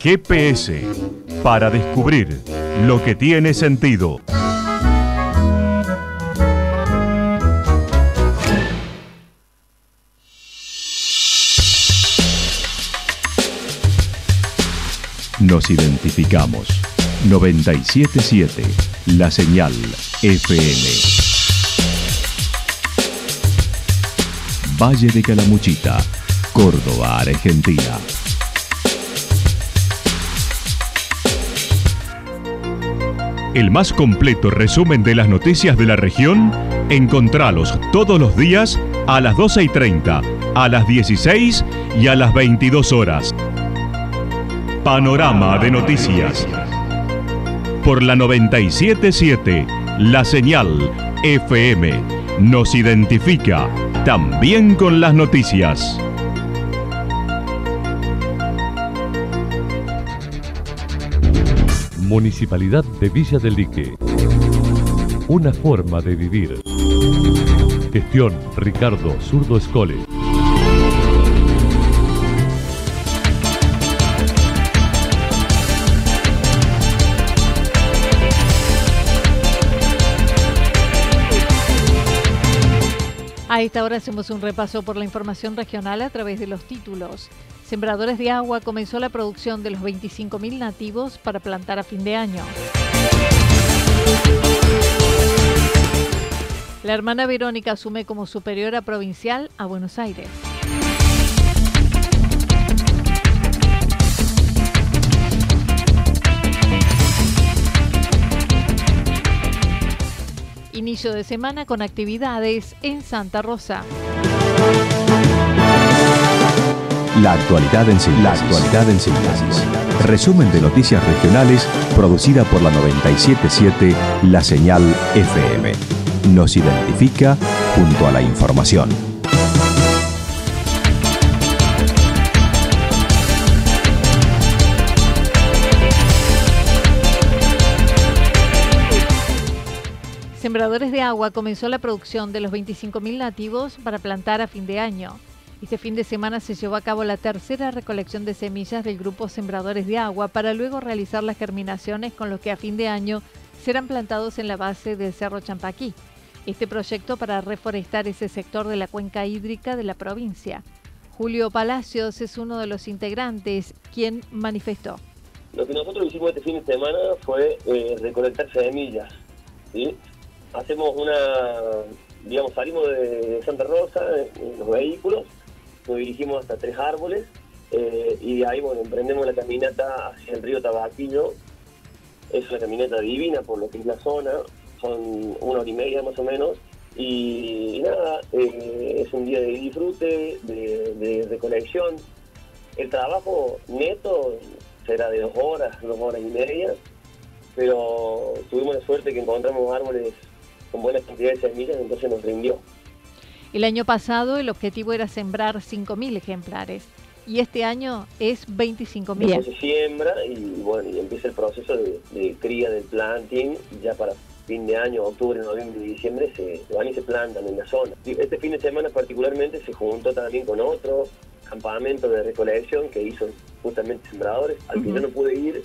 GPS para descubrir lo que tiene sentido. Nos identificamos. 977 La Señal FM. Valle de Calamuchita, Córdoba, Argentina. El más completo resumen de las noticias de la región, encontralos todos los días a las 12 y 30, a las 16 y a las 22 horas. Panorama de Noticias. Por la 977, la señal FM nos identifica también con las noticias. Municipalidad de Villa del Lique. Una forma de vivir. Gestión Ricardo Zurdo Escole. A esta hora hacemos un repaso por la información regional a través de los títulos. Sembradores de Agua comenzó la producción de los 25.000 nativos para plantar a fin de año. La hermana Verónica asume como superiora provincial a Buenos Aires. Inicio de semana con actividades en Santa Rosa. La actualidad en síntesis. Resumen de noticias regionales producida por la 977 La Señal FM. Nos identifica junto a la información. Sembradores de Agua comenzó la producción de los 25.000 nativos para plantar a fin de año. Este fin de semana se llevó a cabo la tercera recolección de semillas del grupo Sembradores de Agua para luego realizar las germinaciones con los que a fin de año serán plantados en la base del Cerro Champaquí. Este proyecto para reforestar ese sector de la cuenca hídrica de la provincia. Julio Palacios es uno de los integrantes quien manifestó. Lo que nosotros hicimos este fin de semana fue eh, recolectar semillas. Hacemos una, digamos, salimos de Santa Rosa en los vehículos nos dirigimos hasta tres árboles eh, y de ahí bueno, emprendemos la caminata hacia el río Tabaquillo. Es una caminata divina por lo que es la zona, son una hora y media más o menos. Y, nada, eh, es un día de disfrute, de, recolección. El trabajo neto será de dos horas, dos horas y media, pero tuvimos la suerte que encontramos árboles con buena cantidad de semillas, entonces nos rindió. El año pasado el objetivo era sembrar 5.000 ejemplares y este año es 25.000. Se siembra y bueno, y empieza el proceso de, cría del planting ya para fin de año, octubre, noviembre y diciembre se, van y se plantan en la zona. Este fin de semana particularmente se juntó también con otro campamento de recolección que hizo justamente sembradores, al que yo no pude ir,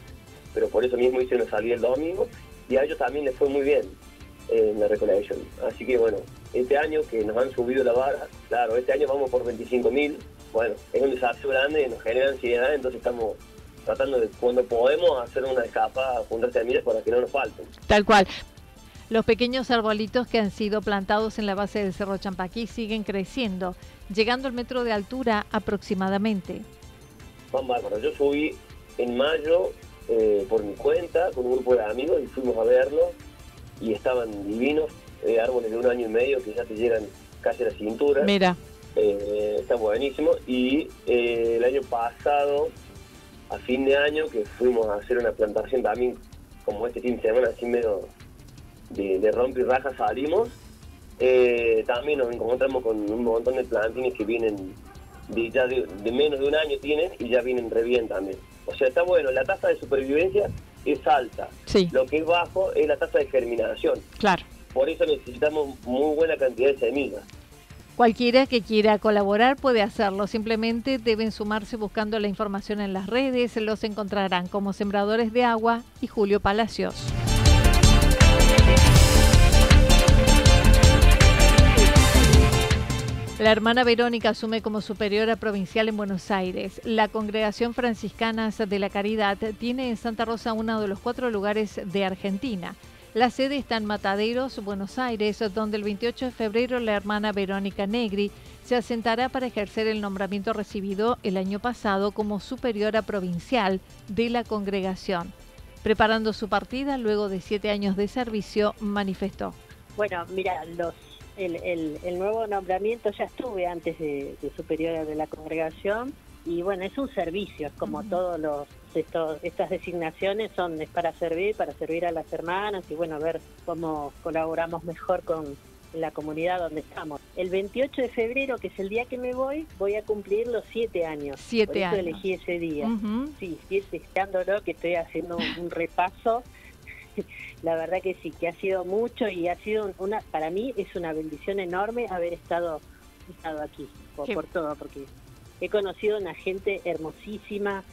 pero por eso mismo hice una salida el domingo y a ellos también les fue muy bien en la recolección. Así que bueno, este año que nos han subido la vara, claro, este año vamos por 25.000, bueno, es un desafío grande, nos genera ansiedad, entonces estamos tratando de cuando podemos hacer una escapa, juntar semillas para que no nos falten. Tal cual. Los pequeños arbolitos que han sido plantados en la base del Cerro Champaquí siguen creciendo, llegando al metro de altura aproximadamente. Juan Bárbaro, yo subí en mayo eh, por mi cuenta con un grupo de amigos y fuimos a verlo y estaban divinos, eh, árboles de un año y medio que ya te llegan casi a la cintura. Mira. Eh, está buenísimo. Y eh, el año pasado, a fin de año, que fuimos a hacer una plantación también, como este fin de semana, así medio de, de rompe y raja salimos, también nos encontramos con un montón de plantines que vienen de, ya de, menos de un año tienen y ya vienen re bien también. O sea, está bueno, la tasa de supervivencia es alta. Lo que es bajo es la tasa de germinación. Claro. Por eso necesitamos muy buena cantidad de semillas. Cualquiera que quiera colaborar puede hacerlo, simplemente deben sumarse buscando la información en las redes, los encontrarán como Sembradores de Agua y Julio Palacios. La hermana Verónica asume como superiora provincial en Buenos Aires. La Congregación Franciscana de la Caridad tiene en Santa Rosa uno de los cuatro lugares de Argentina. La sede está en Mataderos, Buenos Aires, donde el 28 de febrero la hermana Verónica Negri se asentará para ejercer el nombramiento recibido el año pasado como superiora provincial de la congregación. Preparando su partida luego de siete años de servicio, manifestó. Bueno, mira, los, el, nuevo nombramiento ya estuve antes de, superiora de la congregación y bueno, es un servicio, es como todos los estas designaciones son es para servir, para servir a las hermanas y bueno, ver cómo colaboramos mejor con la comunidad donde estamos. El 28 de febrero, que es el día que me voy, voy a cumplir los siete años. Siete Por eso años. elegí ese día. Sí, sí, deseándolo, que estoy haciendo un, repaso. La verdad que sí, que ha sido mucho y ha sido una, para mí es una bendición enorme haber estado, estado aquí, por, por todo, porque he conocido una gente hermosísima,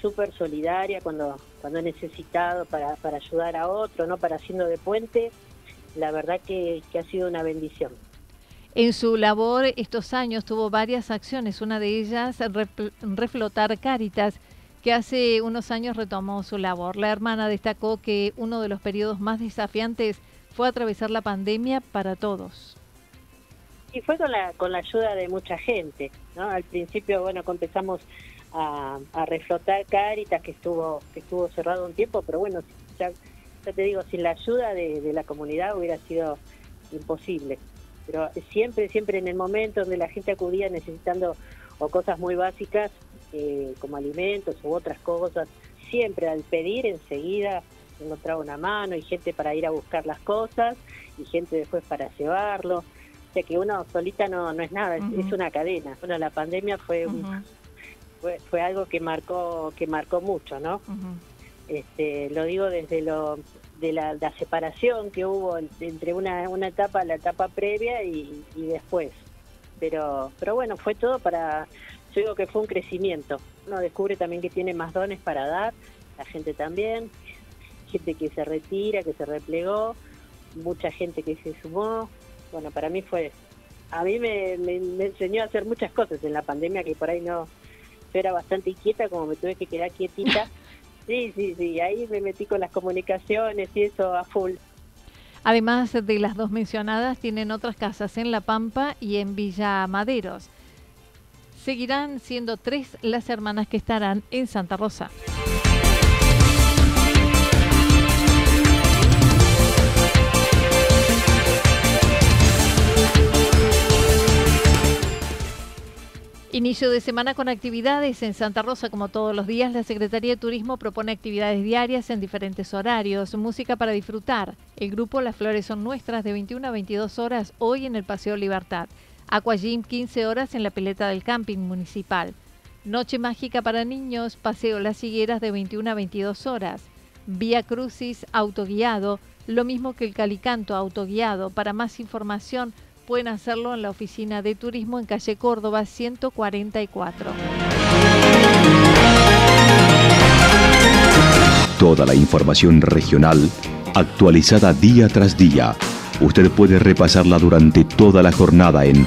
súper solidaria cuando, cuando he necesitado para, para ayudar a otro, ¿no? Para haciendo de puente, la verdad que, ha sido una bendición. En su labor estos años tuvo varias acciones, una de ellas reflotar Cáritas, que hace unos años retomó su labor. La hermana destacó que uno de los periodos más desafiantes fue atravesar la pandemia para todos. Y fue con la, con la ayuda de mucha gente, ¿no? Al principio, bueno, empezamos a, reflotar Caritas, que estuvo, que estuvo cerrado un tiempo, pero bueno, ya, te digo, sin la ayuda de, la comunidad hubiera sido imposible. Pero siempre, siempre en el momento donde la gente acudía necesitando o cosas muy básicas, eh, como alimentos u otras cosas, siempre al pedir enseguida encontraba una mano y gente para ir a buscar las cosas y gente después para llevarlo. O sea que uno solita no, no es nada, es, una cadena. Bueno, la pandemia fue un, fue, algo que marcó que marcó mucho, ¿no? este, lo digo desde lo de la, separación que hubo entre una, una etapa, la etapa previa y, después. Pero, pero bueno, fue todo para, yo digo que fue un crecimiento. Uno descubre también que tiene más dones para dar, la gente también, gente que se retira, que se replegó, mucha gente que se sumó. Bueno, para mí fue, a mí me, me enseñó a hacer muchas cosas en la pandemia que por ahí no, yo era bastante inquieta, como me tuve que quedar quietita. Sí, sí, sí, ahí me metí con las comunicaciones y eso a full. Además de las dos mencionadas, tienen otras casas en La Pampa y en Villa Maderos. Seguirán siendo tres las hermanas que estarán en Santa Rosa. Inicio de semana con actividades en Santa Rosa, como todos los días, la Secretaría de Turismo propone actividades diarias en diferentes horarios, música para disfrutar. El grupo Las Flores son nuestras de 21 a 22 horas hoy en el Paseo Libertad. Aquagym 15 horas en la pileta del camping municipal. Noche mágica para niños, Paseo Las Higueras de 21 a 22 horas. Vía Crucis autoguiado, lo mismo que el Calicanto autoguiado. Para más información, pueden hacerlo en la oficina de turismo en calle Córdoba 144. Toda la información regional actualizada día tras día. Usted puede repasarla durante toda la jornada en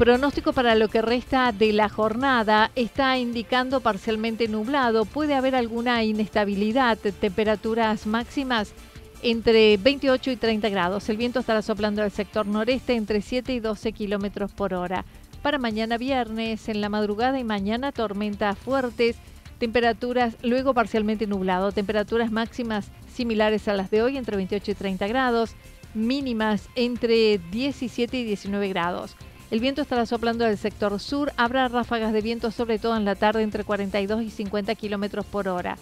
Pronóstico para lo que resta de la jornada está indicando parcialmente nublado. Puede haber alguna inestabilidad, temperaturas máximas entre 28 y 30 grados. El viento estará soplando al sector noreste entre 7 y 12 kilómetros por hora. Para mañana viernes, en la madrugada y mañana, tormentas fuertes, temperaturas luego parcialmente nublado, temperaturas máximas similares a las de hoy entre 28 y 30 grados, mínimas entre 17 y 19 grados. El viento estará soplando del sector sur. Habrá ráfagas de viento, sobre todo en la tarde, entre 42 y 50 kilómetros por hora.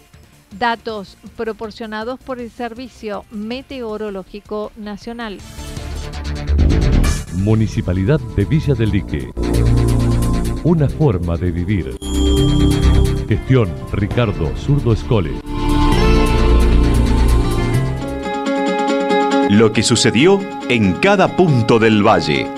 Datos proporcionados por el Servicio Meteorológico Nacional. Municipalidad de Villa del Lique. Una forma de vivir. Gestión Ricardo Zurdo Escole. Lo que sucedió en cada punto del valle.